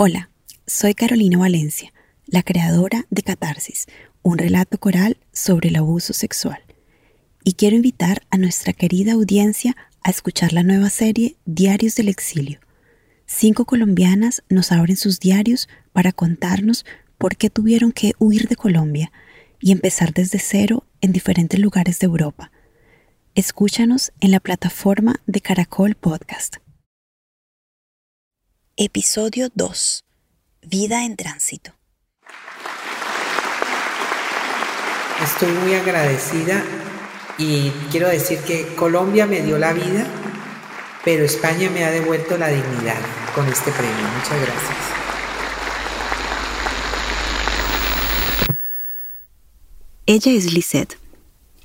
Hola, soy Carolina Valencia, la creadora de Catarsis, un relato coral sobre el abuso sexual. Y quiero invitar a nuestra querida audiencia a escuchar la nueva serie Diarios del Exilio. Cinco colombianas nos abren sus diarios para contarnos por qué tuvieron que huir de Colombia y empezar desde cero en diferentes lugares de Europa. Escúchanos en la plataforma de Caracol Podcast. Episodio 2. Vida en tránsito. Estoy muy agradecida y quiero decir que Colombia me dio la vida, pero España me ha devuelto la dignidad con este premio. Muchas gracias. Ella es Lisette.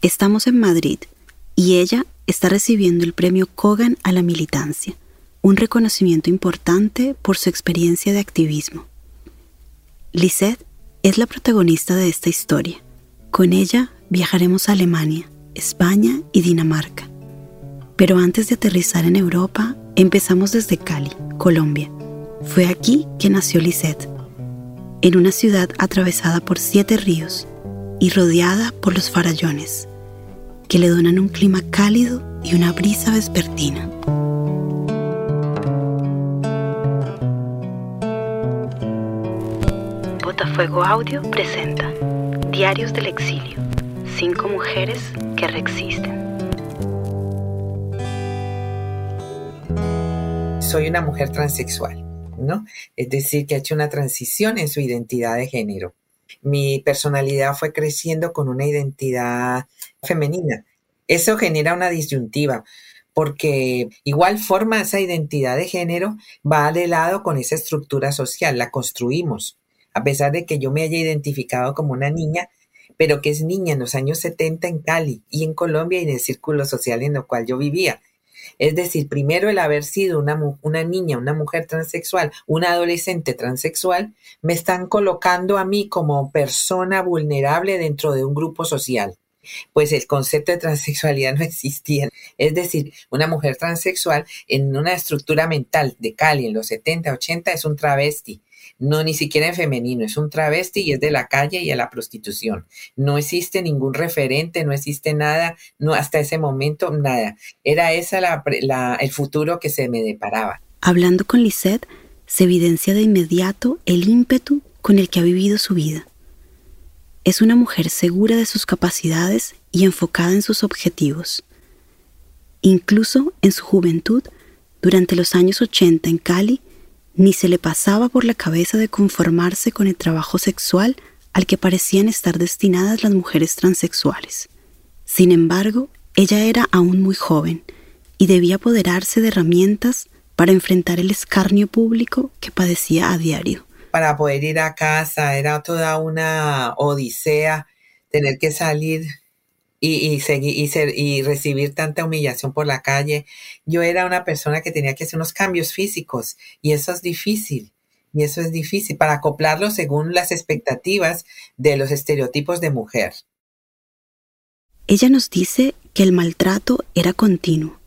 Estamos en Madrid y ella está recibiendo el premio Kogan a la militancia un reconocimiento importante por su experiencia de activismo. Lisette es la protagonista de esta historia. Con ella viajaremos a Alemania, España y Dinamarca. Pero antes de aterrizar en Europa, empezamos desde Cali, Colombia. Fue aquí que nació Lisette, en una ciudad atravesada por siete ríos y rodeada por los farallones, que le donan un clima cálido y una brisa vespertina. Fuego Audio presenta Diarios del Exilio. Cinco mujeres que reexisten. Soy una mujer transexual, ¿no? Es decir, que ha hecho una transición en su identidad de género. Mi personalidad fue creciendo con una identidad femenina. Eso genera una disyuntiva porque igual forma esa identidad de género va de lado con esa estructura social, la construimos a pesar de que yo me haya identificado como una niña, pero que es niña en los años 70 en Cali y en Colombia y en el círculo social en el cual yo vivía. Es decir, primero el haber sido una, una, niña, una mujer transexual, una adolescente transexual, me están colocando a mí como persona vulnerable dentro de un grupo social. Pues el concepto de transexualidad no existía. Es decir, una mujer transexual en una estructura mental de Cali en los 70, 80 es un travesti no ni siquiera en femenino, es un travesti y es de la calle y a la prostitución. No existe ningún referente, no existe nada, no hasta ese momento nada. Era esa la, el futuro que se me deparaba. Hablando con Lisette, se evidencia de inmediato el ímpetu con el que ha vivido su vida. Es una mujer segura de sus capacidades y enfocada en sus objetivos. Incluso en su juventud, durante los años 80 en Cali, ni se le pasaba por la cabeza de conformarse con el trabajo sexual al que parecían estar destinadas las mujeres transexuales. Sin embargo, ella era aún muy joven y debía apoderarse de herramientas para enfrentar el escarnio público que padecía a diario. Para poder ir a casa era toda una odisea tener que salir y, seguir, y, ser, y recibir tanta humillación por la calle. Yo era una persona que tenía que hacer unos cambios físicos y eso es difícil. Y eso es difícil para acoplarlo según las expectativas de los estereotipos de mujer. Ella nos dice que el maltrato era continuo,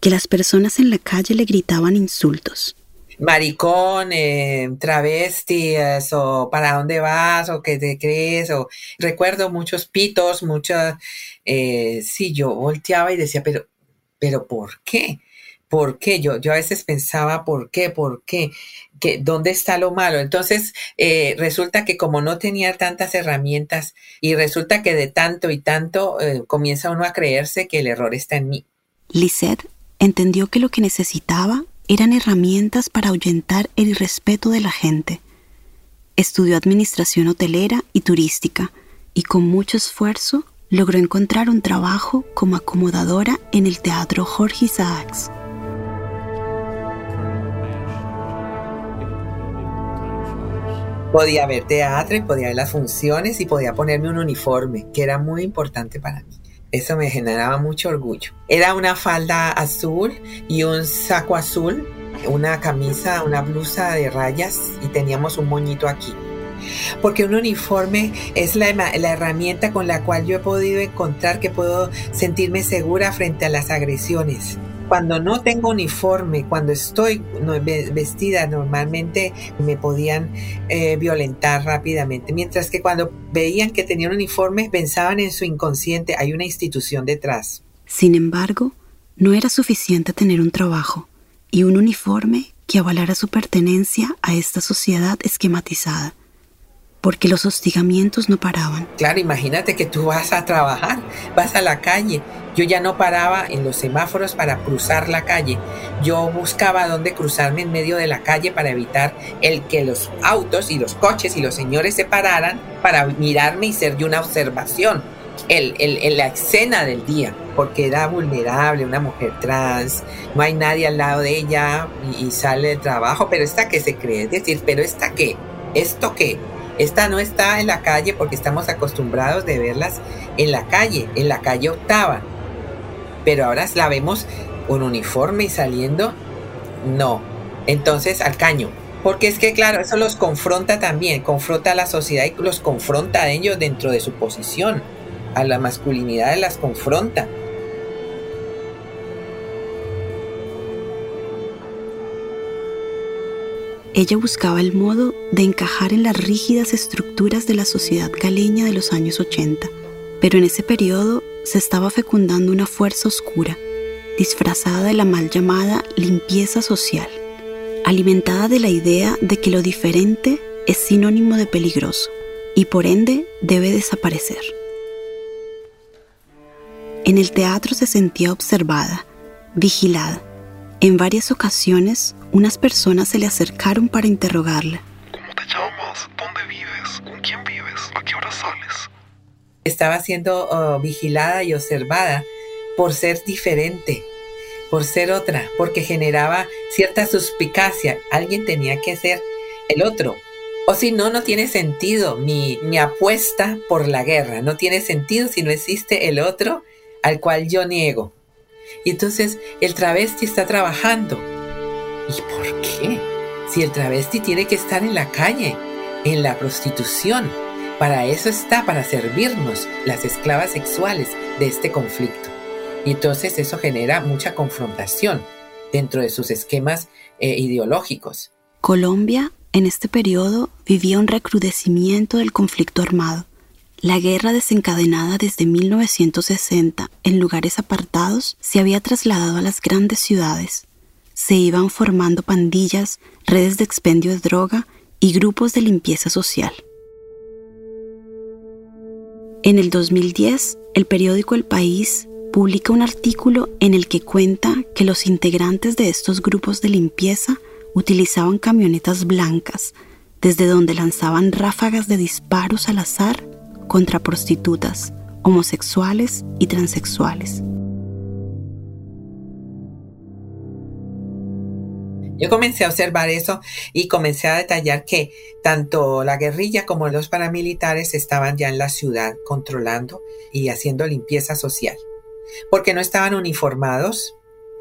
que las personas en la calle le gritaban insultos, maricón, eh, travestis, o para dónde vas, o qué te crees, o recuerdo muchos pitos, muchas, eh, sí, yo volteaba y decía, pero, pero ¿por qué? ¿Por qué? Yo, yo a veces pensaba, ¿por qué? ¿Por qué? ¿Qué ¿Dónde está lo malo? Entonces, eh, resulta que como no tenía tantas herramientas y resulta que de tanto y tanto eh, comienza uno a creerse que el error está en mí. Lisette entendió que lo que necesitaba eran herramientas para ahuyentar el irrespeto de la gente. Estudió administración hotelera y turística y con mucho esfuerzo logró encontrar un trabajo como acomodadora en el Teatro Jorge Isaacs. Podía ver teatro y podía ver las funciones y podía ponerme un uniforme, que era muy importante para mí. Eso me generaba mucho orgullo. Era una falda azul y un saco azul, una camisa, una blusa de rayas y teníamos un moñito aquí. Porque un uniforme es la, la, herramienta con la cual yo he podido encontrar que puedo sentirme segura frente a las agresiones. Cuando no tengo uniforme, cuando estoy vestida normalmente me podían eh, violentar rápidamente, mientras que cuando veían que tenía un uniforme pensaban en su inconsciente, hay una institución detrás. Sin embargo, no era suficiente tener un trabajo y un uniforme que avalara su pertenencia a esta sociedad esquematizada porque los hostigamientos no paraban. Claro, imagínate que tú vas a trabajar, vas a la calle. Yo ya no paraba en los semáforos para cruzar la calle. Yo buscaba dónde cruzarme en medio de la calle para evitar el que los autos y los coches y los señores se pararan para mirarme y ser de una observación. El, la escena del día, porque era vulnerable, una mujer trans, no hay nadie al lado de ella y, y sale de trabajo, pero esta que se cree, es decir, pero esta qué, esto qué, esta no está en la calle porque estamos acostumbrados de verlas en la calle, en la calle octava. Pero ahora la vemos con uniforme y saliendo, no. Entonces al caño. Porque es que, claro, eso los confronta también, confronta a la sociedad y los confronta a ellos dentro de su posición. A la masculinidad las confronta. Ella buscaba el modo de encajar en las rígidas estructuras de la sociedad galeña de los años 80, pero en ese periodo se estaba fecundando una fuerza oscura, disfrazada de la mal llamada limpieza social, alimentada de la idea de que lo diferente es sinónimo de peligroso y por ende debe desaparecer. En el teatro se sentía observada, vigilada, en varias ocasiones, unas personas se le acercaron para interrogarla. ¿Cómo te llamas? ¿Dónde vives? ¿Con quién vives? ¿A qué hora sales? Estaba siendo oh, vigilada y observada por ser diferente, por ser otra, porque generaba cierta suspicacia. Alguien tenía que ser el otro. O si no, no tiene sentido mi, mi apuesta por la guerra. No tiene sentido si no existe el otro al cual yo niego. Entonces el travesti está trabajando. ¿Y por qué? Si el travesti tiene que estar en la calle, en la prostitución. Para eso está, para servirnos las esclavas sexuales de este conflicto. Y entonces eso genera mucha confrontación dentro de sus esquemas eh, ideológicos. Colombia en este periodo vivía un recrudecimiento del conflicto armado. La guerra desencadenada desde 1960 en lugares apartados se había trasladado a las grandes ciudades. Se iban formando pandillas, redes de expendio de droga y grupos de limpieza social. En el 2010, el periódico El País publica un artículo en el que cuenta que los integrantes de estos grupos de limpieza utilizaban camionetas blancas, desde donde lanzaban ráfagas de disparos al azar contra prostitutas, homosexuales y transexuales. Yo comencé a observar eso y comencé a detallar que tanto la guerrilla como los paramilitares estaban ya en la ciudad controlando y haciendo limpieza social. Porque no estaban uniformados,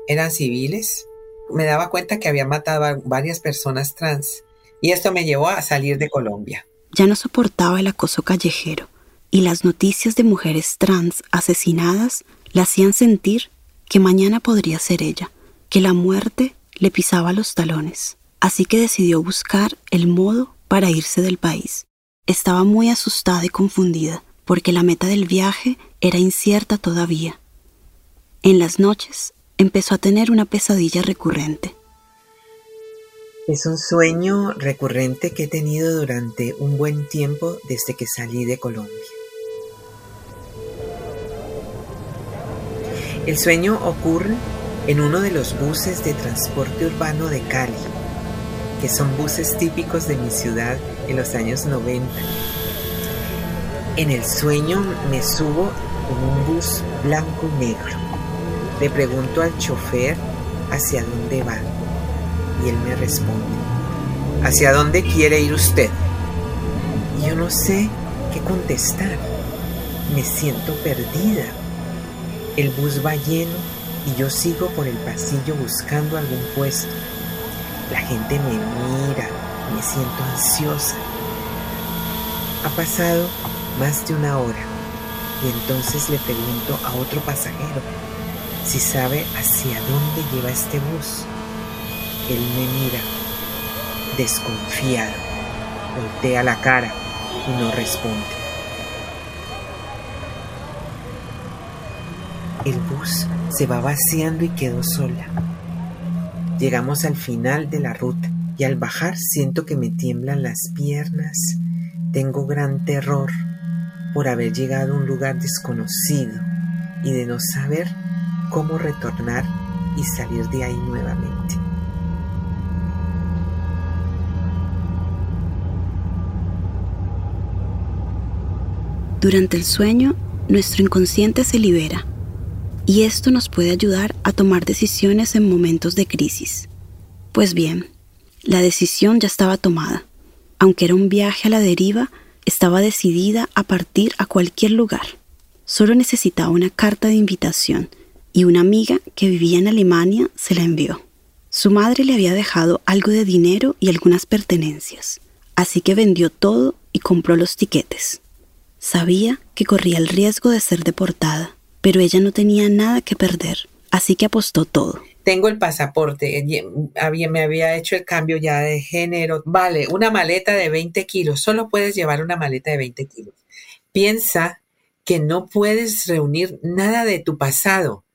eran civiles. Me daba cuenta que había matado a varias personas trans y esto me llevó a salir de Colombia. Ya no soportaba el acoso callejero y las noticias de mujeres trans asesinadas la hacían sentir que mañana podría ser ella, que la muerte le pisaba los talones. Así que decidió buscar el modo para irse del país. Estaba muy asustada y confundida, porque la meta del viaje era incierta todavía. En las noches empezó a tener una pesadilla recurrente. Es un sueño recurrente que he tenido durante un buen tiempo desde que salí de Colombia. El sueño ocurre en uno de los buses de transporte urbano de Cali, que son buses típicos de mi ciudad en los años 90. En el sueño me subo en un bus blanco y negro. Le pregunto al chofer hacia dónde va y él me responde, ¿hacia dónde quiere ir usted? Y yo no sé qué contestar. Me siento perdida el bus va lleno y yo sigo por el pasillo buscando algún puesto. La gente me mira, me siento ansiosa. Ha pasado más de una hora y entonces le pregunto a otro pasajero, si sabe hacia dónde lleva este bus. Él me mira, desconfiado, voltea la cara y no responde. Se va vaciando y quedo sola. Llegamos al final de la ruta y al bajar siento que me tiemblan las piernas. Tengo gran terror por haber llegado a un lugar desconocido y de no saber cómo retornar y salir de ahí nuevamente. Durante el sueño, nuestro inconsciente se libera y esto nos puede ayudar a tomar decisiones en momentos de crisis. Pues bien, la decisión ya estaba tomada. Aunque era un viaje a la deriva, estaba decidida a partir a cualquier lugar. Solo necesitaba una carta de invitación y una amiga que vivía en Alemania se la envió. Su madre le había dejado algo de dinero y algunas pertenencias, así que vendió todo y compró los tiquetes. Sabía que corría el riesgo de ser deportada, pero ella no tenía nada que perder, así que apostó todo. Tengo el pasaporte, eh, me había hecho el cambio ya de género. Vale, una maleta de 20 kilos, solo puedes llevar una maleta de 20 kilos. Piensa que no puedes reunir nada de tu pasado,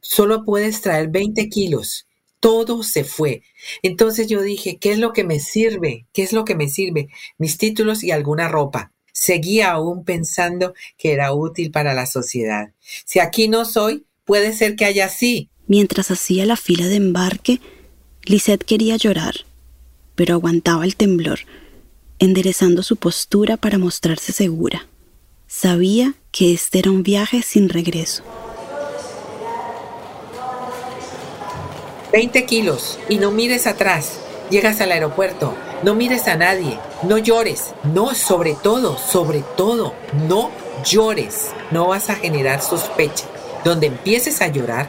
solo puedes traer 20 kilos. Todo se fue. Entonces yo dije, ¿qué es lo que me sirve? ¿Qué es lo que me sirve? Mis títulos y alguna ropa. Seguía aún pensando que era útil para la sociedad. Si aquí no soy, puede ser que haya sí. Mientras hacía la fila de embarque, Lisette quería llorar, pero aguantaba el temblor, enderezando su postura para mostrarse segura. Sabía que este era un viaje sin regreso. 20 kilos y no mires atrás. Llegas al aeropuerto, no mires a nadie, no llores, no, sobre todo, sobre todo, no llores. No vas a generar sospecha. Donde empieces a llorar,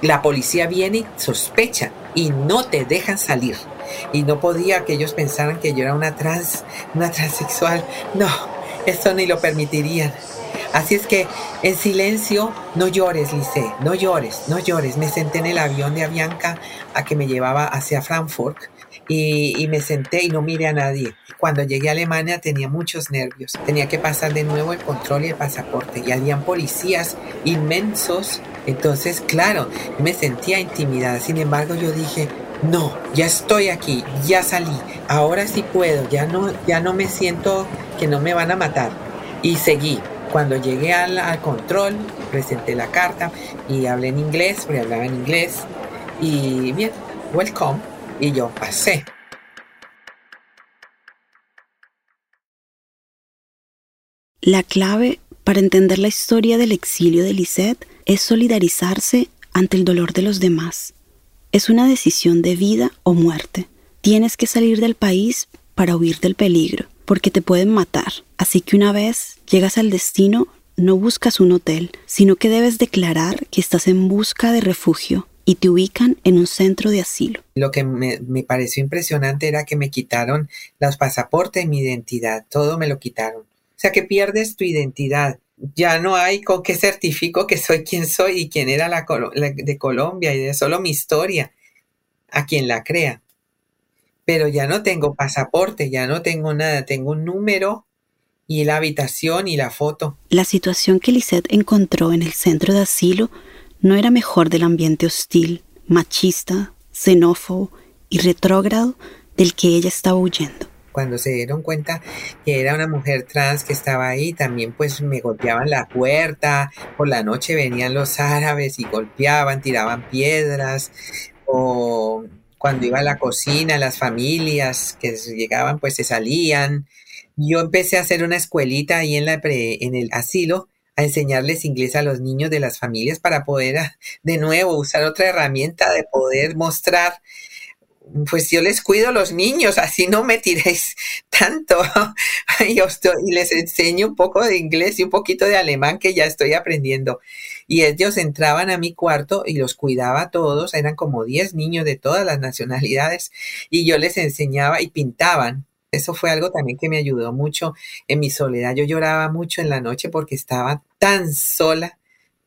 la policía viene y sospecha y no te dejan salir. Y no podía que ellos pensaran que yo era una trans, una transexual. No, eso ni lo permitirían. Así es que en silencio, no llores, Lice, no llores, no llores. Me senté en el avión de Avianca a que me llevaba hacia Frankfurt y, me senté y no miré a nadie. Cuando llegué a Alemania tenía muchos nervios. Tenía que pasar de nuevo el control y el pasaporte y habían policías inmensos. Entonces, claro, me sentía intimidada. Sin embargo, yo dije, no, ya estoy aquí, ya salí, ahora sí puedo, ya no, ya no me siento que no me van a matar. Y seguí. Cuando llegué al, al control, presenté la carta y hablé en inglés, porque hablaba en inglés. Y bien, welcome y yo pasé. La clave para entender la historia del exilio de Lisette es solidarizarse ante el dolor de los demás. Es una decisión de vida o muerte. Tienes que salir del país para huir del peligro, porque te pueden matar. Así que una vez llegas al destino, no buscas un hotel, sino que debes declarar que estás en busca de refugio y te ubican en un centro de asilo. Lo que me, pareció impresionante era que me quitaron los pasaportes, mi identidad, todo me lo quitaron. O sea que pierdes tu identidad. Ya no hay con qué certifico que soy quien soy y quién era la, de Colombia y de solo mi historia, a quien la crea. Pero ya no tengo pasaporte, ya no tengo nada, tengo un número y la habitación y la foto. La situación que Lisette encontró en el centro de asilo no era mejor del ambiente hostil, machista, xenófobo y retrógrado del que ella estaba huyendo. Cuando se dieron cuenta que era una mujer trans que estaba ahí, también pues me golpeaban la puerta, por la noche venían los árabes y golpeaban, tiraban piedras, o cuando iba a la cocina, las familias que llegaban pues se salían. Yo empecé a hacer una escuelita ahí en, en el asilo a enseñarles inglés a los niños de las familias para poder ah, de nuevo usar otra herramienta de poder mostrar pues yo les cuido a los niños, así no me tiréis tanto. y les enseño un poco de inglés y un poquito de alemán que ya estoy aprendiendo. Y ellos entraban a mi cuarto y los cuidaba a todos, eran como 10 niños de todas las nacionalidades, y yo les enseñaba y pintaban eso fue algo también que me ayudó mucho en mi soledad. Yo lloraba mucho en la noche porque estaba tan sola,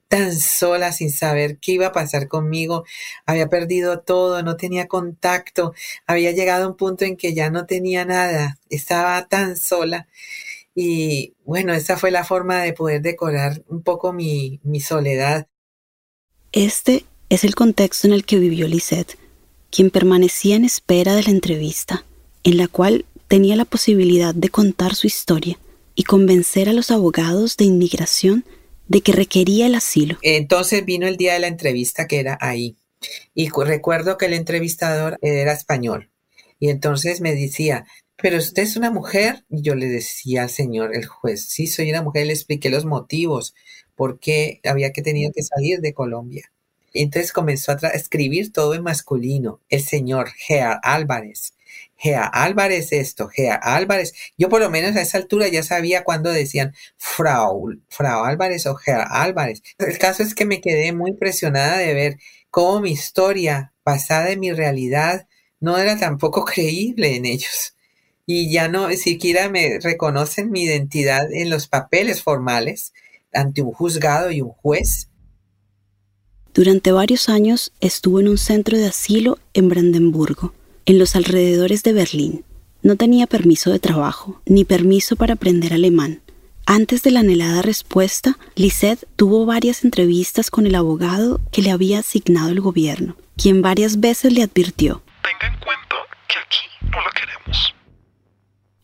tan sola sin saber qué iba a pasar conmigo. Había perdido todo, no tenía contacto, había llegado a un punto en que ya no tenía nada, estaba tan sola. Y bueno, esa fue la forma de poder decorar un poco mi, mi soledad. Este es el contexto en el que vivió Lisette, quien permanecía en espera de la entrevista, en la cual tenía la posibilidad de contar su historia y convencer a los abogados de inmigración de que requería el asilo. Entonces vino el día de la entrevista que era ahí. Y recuerdo que el entrevistador era español. Y entonces me decía, pero usted es una mujer. Y yo le decía al señor, el juez, sí, soy una mujer. Le expliqué los motivos, por qué había que tenido que salir de Colombia. Entonces comenzó a escribir todo en masculino. El señor Gea Álvarez. Gea Álvarez esto, Gea Álvarez. Yo por lo menos a esa altura ya sabía cuando decían Frau, Frau Álvarez o Gea Álvarez. El caso es que me quedé muy impresionada de ver cómo mi historia basada en mi realidad no era tampoco creíble en ellos. Y ya no siquiera me reconocen mi identidad en los papeles formales ante un juzgado y un juez. Durante varios años estuvo en un centro de asilo en Brandenburgo en los alrededores de Berlín. No tenía permiso de trabajo, ni permiso para aprender alemán. Antes de la anhelada respuesta, Lisette tuvo varias entrevistas con el abogado que le había asignado el gobierno, quien varias veces le advirtió. Tenga en cuenta que aquí no la queremos.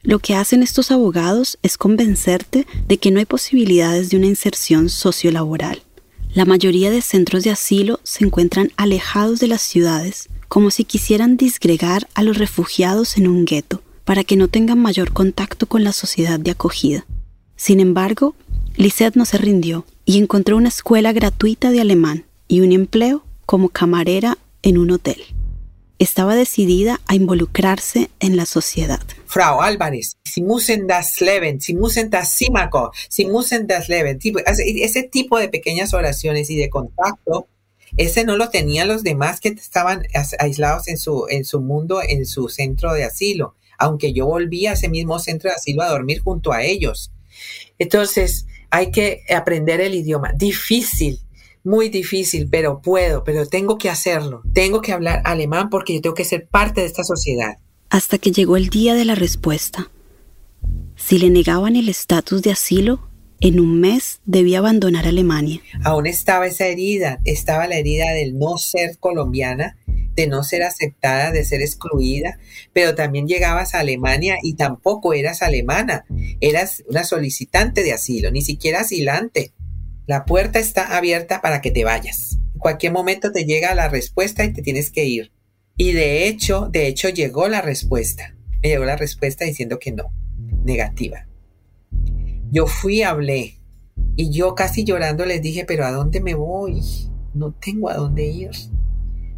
Lo que hacen estos abogados es convencerte de que no hay posibilidades de una inserción sociolaboral. La mayoría de centros de asilo se encuentran alejados de las ciudades como si quisieran disgregar a los refugiados en un gueto para que no tengan mayor contacto con la sociedad de acogida. Sin embargo, Lisette no se rindió y encontró una escuela gratuita de alemán y un empleo como camarera en un hotel. Estaba decidida a involucrarse en la sociedad. Frau Álvarez, si müssen das Leben, si müssen das Simako, si müssen das Leben, ese tipo de pequeñas oraciones y de contacto ese no lo tenían los demás que estaban aislados en su, en su mundo, en su centro de asilo, aunque yo volví a ese mismo centro de asilo a dormir junto a ellos. Entonces, hay que aprender el idioma. Difícil, muy difícil, pero puedo, pero tengo que hacerlo. Tengo que hablar alemán porque yo tengo que ser parte de esta sociedad. Hasta que llegó el día de la respuesta. Si le negaban el estatus de asilo, en un mes debía abandonar Alemania. Aún estaba esa herida, estaba la herida del no ser colombiana, de no ser aceptada, de ser excluida, pero también llegabas a Alemania y tampoco eras alemana, eras una solicitante de asilo, ni siquiera asilante. La puerta está abierta para que te vayas. En cualquier momento te llega la respuesta y te tienes que ir. Y de hecho, de hecho llegó la respuesta. Me llegó la respuesta diciendo que no, negativa. Yo fui, hablé. Y yo casi llorando les dije, pero ¿a dónde me voy? No tengo a dónde ir.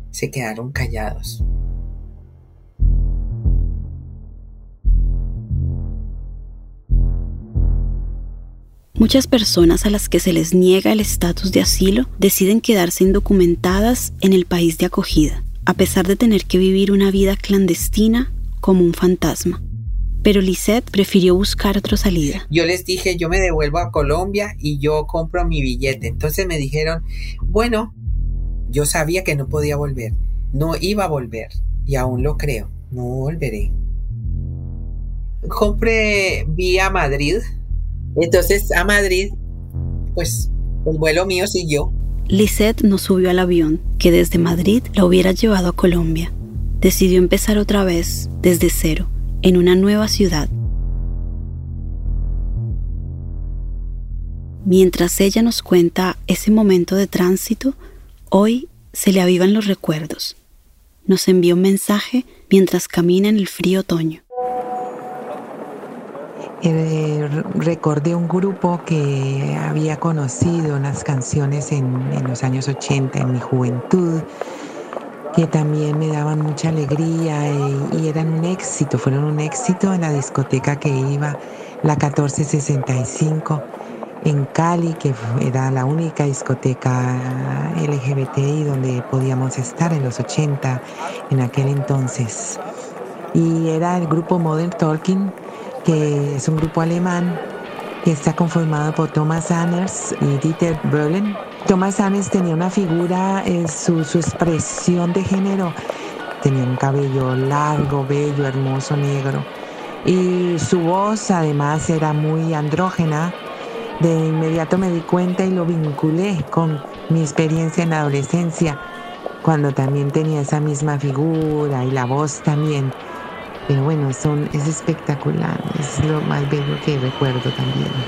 Se quedaron callados. Muchas personas a las que se les niega el estatus de asilo deciden quedarse indocumentadas en el país de acogida, a pesar de tener que vivir una vida clandestina como un fantasma pero Lisette prefirió buscar otra salida. Yo les dije, yo me devuelvo a Colombia y yo compro mi billete. Entonces me dijeron, bueno, yo sabía que no podía volver, no iba a volver y aún lo creo, no volveré. Compré vía Madrid, entonces a Madrid, pues el vuelo mío siguió. Lisette no subió al avión que desde Madrid la hubiera llevado a Colombia. Decidió empezar otra vez, desde cero en una nueva ciudad. Mientras ella nos cuenta ese momento de tránsito, hoy se le avivan los recuerdos. Nos envía un mensaje mientras camina en el frío otoño. Eh, recordé un grupo que había conocido unas canciones en, los años 80, en mi juventud, que también me daban mucha alegría y, eran un éxito, fueron un éxito en la discoteca que iba, la 1465 en Cali, que era la única discoteca LGBTI donde podíamos estar en los 80 en aquel entonces. Y era el grupo Modern Talking, que es un grupo alemán que está conformado por Thomas Anders y Dieter Berlin Thomas Sanes tenía una figura, eh, su, su expresión de género, tenía un cabello largo, bello, hermoso, negro. Y su voz además era muy andrógena. De inmediato me di cuenta y lo vinculé con mi experiencia en la adolescencia, cuando también tenía esa misma figura y la voz también. Pero bueno, son, es espectacular, es lo más bello que recuerdo también.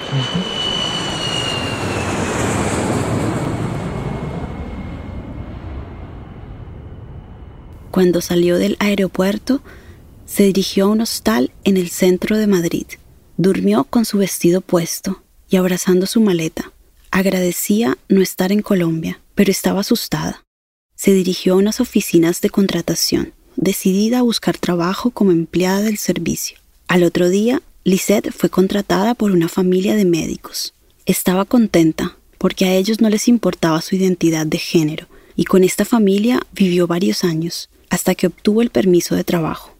Cuando salió del aeropuerto, se dirigió a un hostal en el centro de Madrid. Durmió con su vestido puesto y abrazando su maleta. Agradecía no estar en Colombia, pero estaba asustada. Se dirigió a unas oficinas de contratación, decidida a buscar trabajo como empleada del servicio. Al otro día, Lisette fue contratada por una familia de médicos. Estaba contenta porque a ellos no les importaba su identidad de género y con esta familia vivió varios años hasta que obtuvo el permiso de trabajo.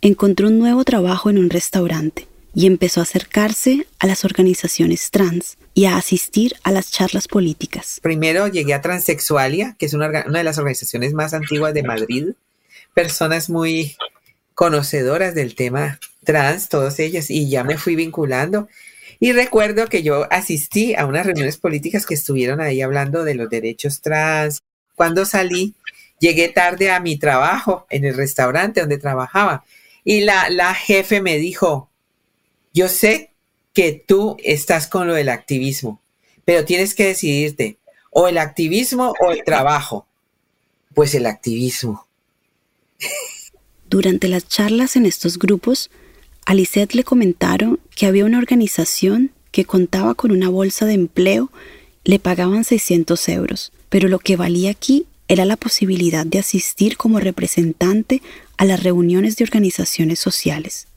Encontró un nuevo trabajo en un restaurante y empezó a acercarse a las organizaciones trans y a asistir a las charlas políticas. Primero llegué a Transexualia, que es una, una de las organizaciones más antiguas de Madrid. Personas muy conocedoras del tema trans, todas ellas, y ya me fui vinculando. Y recuerdo que yo asistí a unas reuniones políticas que estuvieron ahí hablando de los derechos trans. Cuando salí, Llegué tarde a mi trabajo en el restaurante donde trabajaba y la, la jefe me dijo, yo sé que tú estás con lo del activismo, pero tienes que decidirte o el activismo o el trabajo. Pues el activismo. Durante las charlas en estos grupos, a Lisette le comentaron que había una organización que contaba con una bolsa de empleo, le pagaban 600 euros, pero lo que valía aquí era la posibilidad de asistir como representante a las reuniones de organizaciones sociales.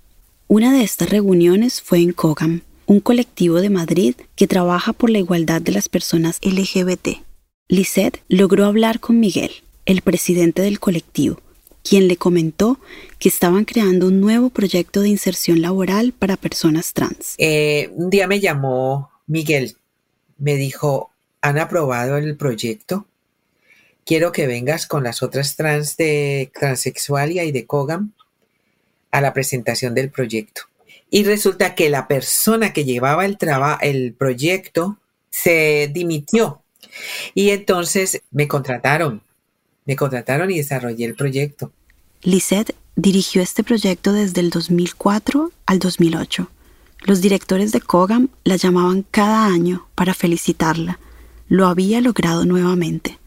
Una de estas reuniones fue en COGAM, un colectivo de Madrid que trabaja por la igualdad de las personas LGBT. Lisette logró hablar con Miguel, el presidente del colectivo, quien le comentó que estaban creando un nuevo proyecto de inserción laboral para personas trans. Eh, un día me llamó Miguel, me dijo, ¿han aprobado el proyecto? Quiero que vengas con las otras trans de Transexualia y de Cogam a la presentación del proyecto. Y resulta que la persona que llevaba el, el proyecto se dimitió. Y entonces me contrataron. Me contrataron y desarrollé el proyecto. Lisette dirigió este proyecto desde el 2004 al 2008. Los directores de Cogam la llamaban cada año para felicitarla. Lo había logrado nuevamente.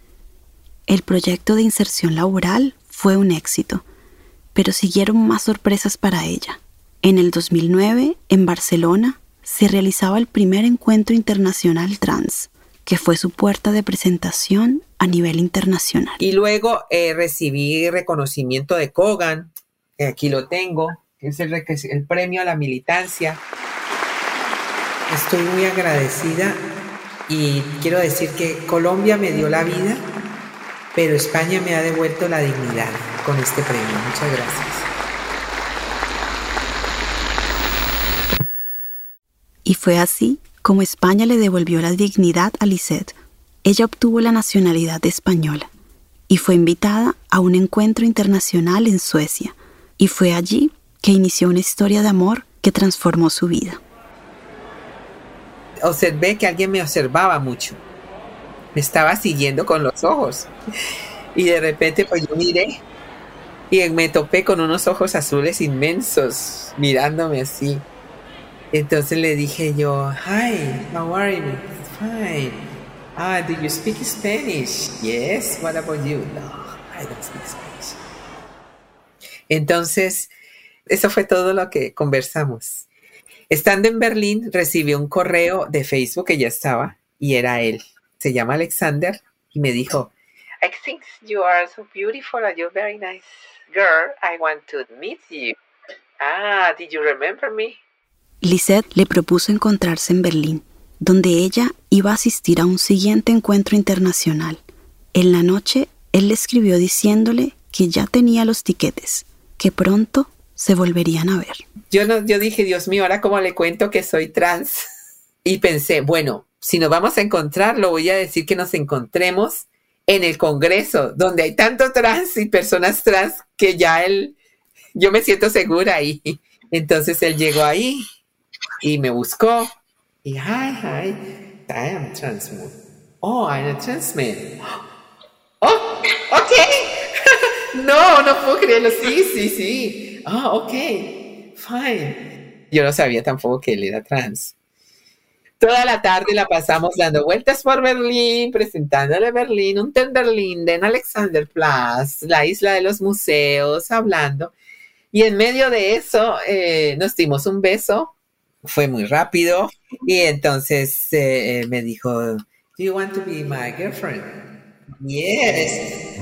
El proyecto de inserción laboral fue un éxito, pero siguieron más sorpresas para ella. En el 2009, en Barcelona, se realizaba el primer encuentro internacional trans, que fue su puerta de presentación a nivel internacional. Y luego eh, recibí reconocimiento de Kogan, que aquí lo tengo, que es el, el premio a la militancia. Estoy muy agradecida y quiero decir que Colombia me dio la vida pero España me ha devuelto la dignidad con este premio. Muchas gracias. Y fue así como España le devolvió la dignidad a Lisette. Ella obtuvo la nacionalidad española y fue invitada a un encuentro internacional en Suecia. Y fue allí que inició una historia de amor que transformó su vida. Observé que alguien me observaba mucho estaba siguiendo con los ojos. Y de repente pues yo miré y me topé con unos ojos azules inmensos mirándome así. Entonces le dije yo, hi, how are you? Fine. Ah, do you speak Spanish? Yes. What about you? No, I don't speak Spanish. Entonces, eso fue todo lo que conversamos. Estando en Berlín, recibí un correo de Facebook que ya estaba y era él se llama Alexander, y me dijo, I think you are so beautiful and you're very nice girl. I want to meet you. Ah, did you remember me? Lisette le propuso encontrarse en Berlín, donde ella iba a asistir a un siguiente encuentro internacional. En la noche, él le escribió diciéndole que ya tenía los tiquetes, que pronto se volverían a ver. Yo, no, yo dije, Dios mío, ahora cómo le cuento que soy trans. Y pensé, bueno, si nos vamos a encontrar, lo voy a decir que nos encontremos en el Congreso, donde hay tanto trans y personas trans que ya él, yo me siento segura ahí. Entonces él llegó ahí y me buscó y, hi, hi, I am trans Oh, I'm a trans man. Oh, ok. no, no puedo creerlo. Sí, sí, sí. Oh, ok. Fine. Yo no sabía tampoco que él era trans. Toda la tarde la pasamos dando vueltas por Berlín, presentándole Berlín, un Tenderlinden, Alexanderplatz, la isla de los museos, hablando. Y en medio de eso eh, nos dimos un beso, fue muy rápido, y entonces eh, me dijo, ¿Do you want to be my girlfriend? Yes.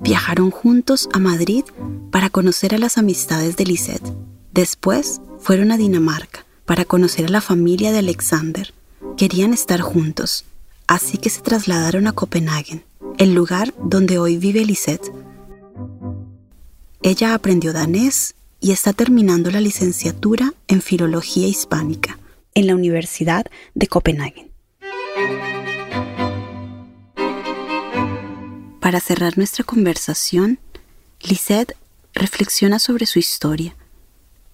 Viajaron juntos a Madrid para conocer a las amistades de Lisette. Después fueron a Dinamarca para conocer a la familia de Alexander. Querían estar juntos, así que se trasladaron a Copenhague, el lugar donde hoy vive Lisette. Ella aprendió danés y está terminando la licenciatura en Filología Hispánica en la Universidad de Copenhague. Para cerrar nuestra conversación, Lisette reflexiona sobre su historia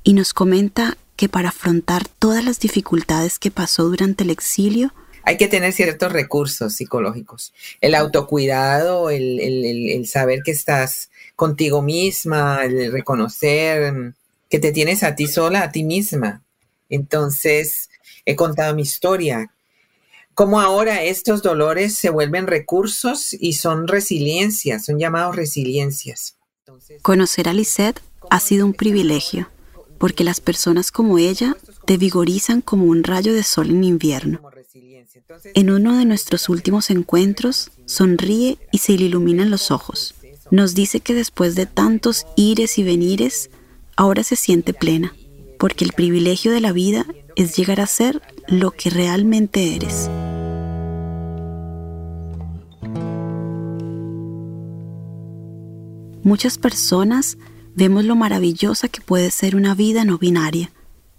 y nos comenta que para afrontar todas las dificultades que pasó durante el exilio, hay que tener ciertos recursos psicológicos. El autocuidado, el, saber que estás contigo misma, el reconocer que te tienes a ti sola, a ti misma. Entonces, he contado mi historia, cómo ahora estos dolores se vuelven recursos y son resiliencias, son llamados resiliencias. Conocer a Lisette ha sido un privilegio porque las personas como ella te vigorizan como un rayo de sol en invierno. En uno de nuestros últimos encuentros, sonríe y se le iluminan los ojos. Nos dice que después de tantos ires y venires, ahora se siente plena, porque el privilegio de la vida es llegar a ser lo que realmente eres. Muchas personas vemos lo maravillosa que puede ser una vida no binaria,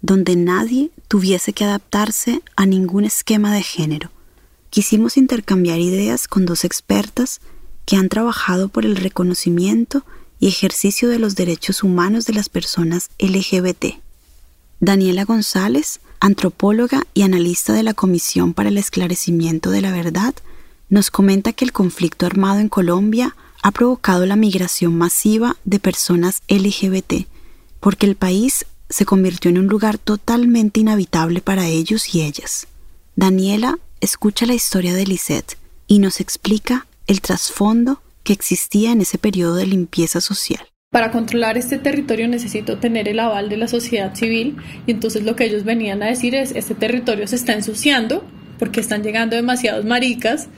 donde nadie tuviese que adaptarse a ningún esquema de género. Quisimos intercambiar ideas con dos expertas que han trabajado por el reconocimiento y ejercicio de los derechos humanos de las personas LGBT. Daniela González, antropóloga y analista de la Comisión para el Esclarecimiento de la Verdad, nos comenta que el conflicto armado en Colombia ha provocado la migración masiva de personas LGBT, porque el país se convirtió en un lugar totalmente inhabitable para ellos y ellas. Daniela escucha la historia de Lisette y nos explica el trasfondo que existía en ese periodo de limpieza social. Para controlar este territorio necesito tener el aval de la sociedad civil y entonces lo que ellos venían a decir es este territorio se está ensuciando porque están llegando demasiados maricas,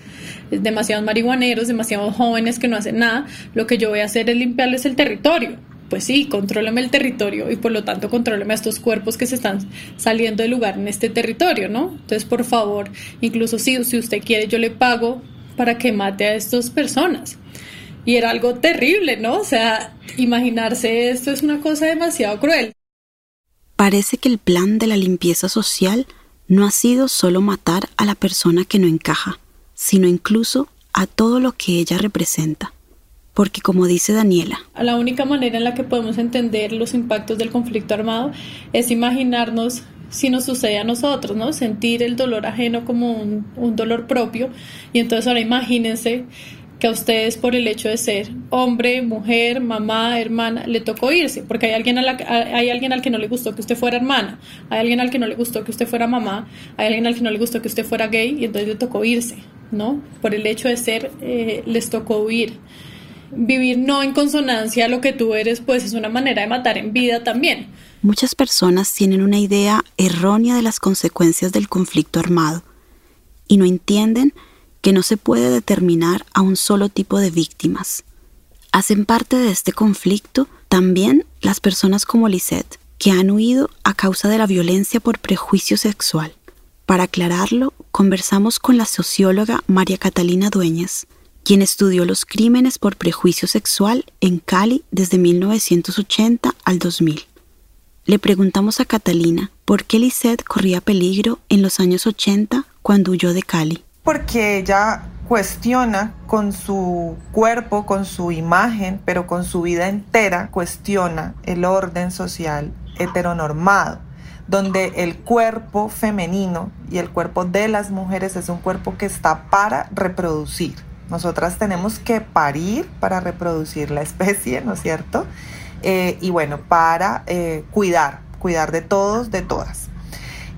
demasiados marihuaneros, demasiados jóvenes que no hacen nada, lo que yo voy a hacer es limpiarles el territorio. Pues sí, contrólame el territorio y por lo tanto contrólame a estos cuerpos que se están saliendo del lugar en este territorio, ¿no? Entonces, por favor, incluso si, si usted quiere, yo le pago para que mate a estas personas. Y era algo terrible, ¿no? O sea, imaginarse esto es una cosa demasiado cruel. Parece que el plan de la limpieza social no ha sido solo matar a la persona que no encaja, sino incluso a todo lo que ella representa. Porque como dice Daniela, la única manera en la que podemos entender los impactos del conflicto armado es imaginarnos si nos sucede a nosotros, ¿no? Sentir el dolor ajeno como un, dolor propio. Y entonces ahora imagínense que a ustedes por el hecho de ser hombre, mujer, mamá, hermana, le tocó irse, porque hay alguien, a la, hay alguien al que no le gustó que usted fuera hermana, hay alguien al que no le gustó que usted fuera mamá, hay alguien al que no le gustó que usted fuera gay y entonces le tocó irse, ¿no? Por el hecho de ser, eh, les tocó huir. Vivir no en consonancia a lo que tú eres, pues es una manera de matar en vida también. Muchas personas tienen una idea errónea de las consecuencias del conflicto armado y no entienden que no se puede determinar a un solo tipo de víctimas. Hacen parte de este conflicto también las personas como Lisette, que han huido a causa de la violencia por prejuicio sexual. Para aclararlo, conversamos con la socióloga María Catalina Dueñas, quien estudió los crímenes por prejuicio sexual en Cali desde 1980 al 2000. le preguntamos a Catalina por qué Lisette corría peligro en los años 80 cuando huyó de Cali. Porque ella cuestiona con su cuerpo, con su imagen, pero con su vida entera, cuestiona el orden social heteronormado, donde el cuerpo femenino y el cuerpo de las mujeres es un cuerpo que está para reproducir. Nosotras tenemos que parir para reproducir la especie, ¿no es cierto? Eh, y bueno, para eh, cuidar, cuidar de todos, de todas.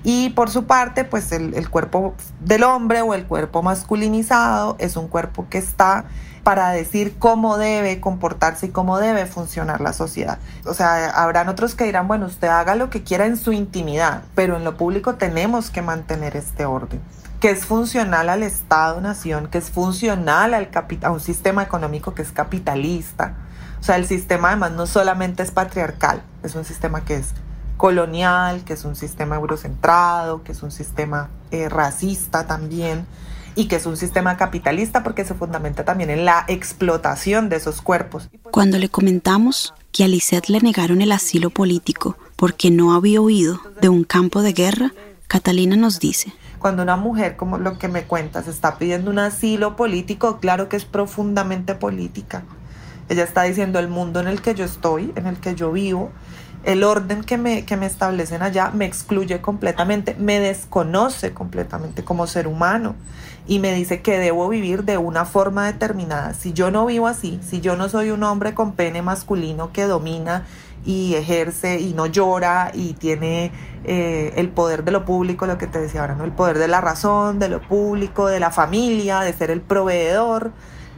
Y por su parte, pues el, cuerpo del hombre o el cuerpo masculinizado es un cuerpo que está para decir cómo debe comportarse y cómo debe funcionar la sociedad. O sea, habrán otros que dirán, bueno, usted haga lo que quiera en su intimidad, pero en lo público tenemos que mantener este orden que es funcional al Estado-Nación, que es funcional al a un sistema económico que es capitalista. O sea, el sistema además no solamente es patriarcal, es un sistema que es colonial, que es un sistema eurocentrado, que es un sistema eh, racista también y que es un sistema capitalista porque se fundamenta también en la explotación de esos cuerpos. Cuando le comentamos que a Lisette le negaron el asilo político porque no había huido de un campo de guerra, Catalina nos dice, cuando una mujer, como lo que me cuentas, está pidiendo un asilo político, claro que es profundamente política. Ella está diciendo el mundo en el que yo estoy, en el que yo vivo, el orden que me, que me establecen allá me excluye completamente, me desconoce completamente como ser humano y me dice que debo vivir de una forma determinada. Si yo no vivo así, si yo no soy un hombre con pene masculino que domina y ejerce y no llora y tiene eh, el poder de lo público, lo que te decía ahora, ¿no? El poder de la razón, de lo público, de la familia, de ser el proveedor.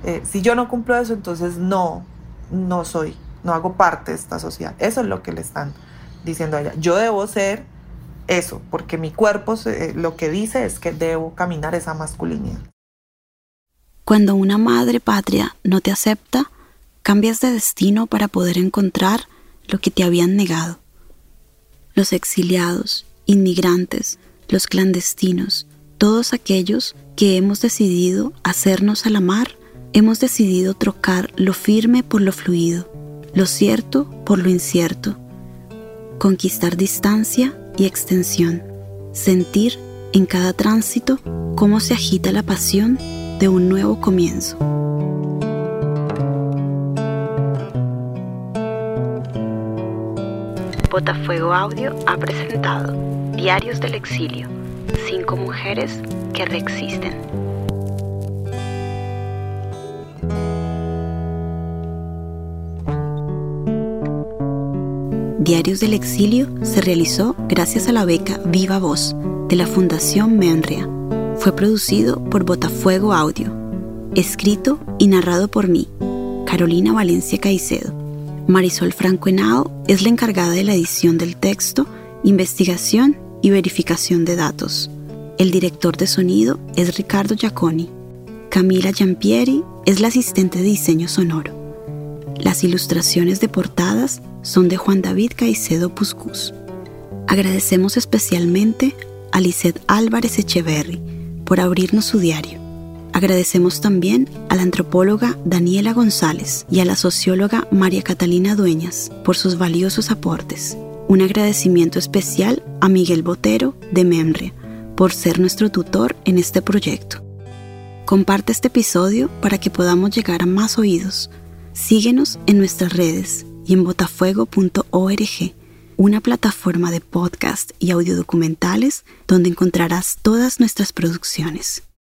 Eh, si yo no cumplo eso, entonces no, no soy, no hago parte de esta sociedad. Eso es lo que le están diciendo a ella. Yo debo ser eso, porque mi cuerpo eh, lo que dice es que debo caminar esa masculinidad. Cuando una madre patria no te acepta, cambias de destino para poder encontrar lo que te habían negado. Los exiliados, inmigrantes, los clandestinos, todos aquellos que hemos decidido hacernos a la mar, hemos decidido trocar lo firme por lo fluido, lo cierto por lo incierto, conquistar distancia y extensión, sentir en cada tránsito cómo se agita la pasión de un nuevo comienzo. Botafuego Audio ha presentado Diarios del Exilio, cinco mujeres que reexisten. Diarios del Exilio se realizó gracias a la beca Viva Voz de la Fundación Menria. Fue producido por Botafuego Audio. Escrito y narrado por mí, Carolina Valencia Caicedo. Marisol Franco Henao es la encargada de la edición del texto, investigación y verificación de datos. El director de sonido es Ricardo Giaconi. Camila Giampieri es la asistente de diseño sonoro. Las ilustraciones de portadas son de Juan David Caicedo Puscus. Agradecemos especialmente a Lisette Álvarez Echeverry por abrirnos su diario. Agradecemos también a la antropóloga Daniela González y a la socióloga María Catalina Dueñas por sus valiosos aportes. Un agradecimiento especial a Miguel Botero de Memre por ser nuestro tutor en este proyecto. Comparte este episodio para que podamos llegar a más oídos. Síguenos en nuestras redes y en botafuego.org, una plataforma de podcast y audiodocumentales donde encontrarás todas nuestras producciones.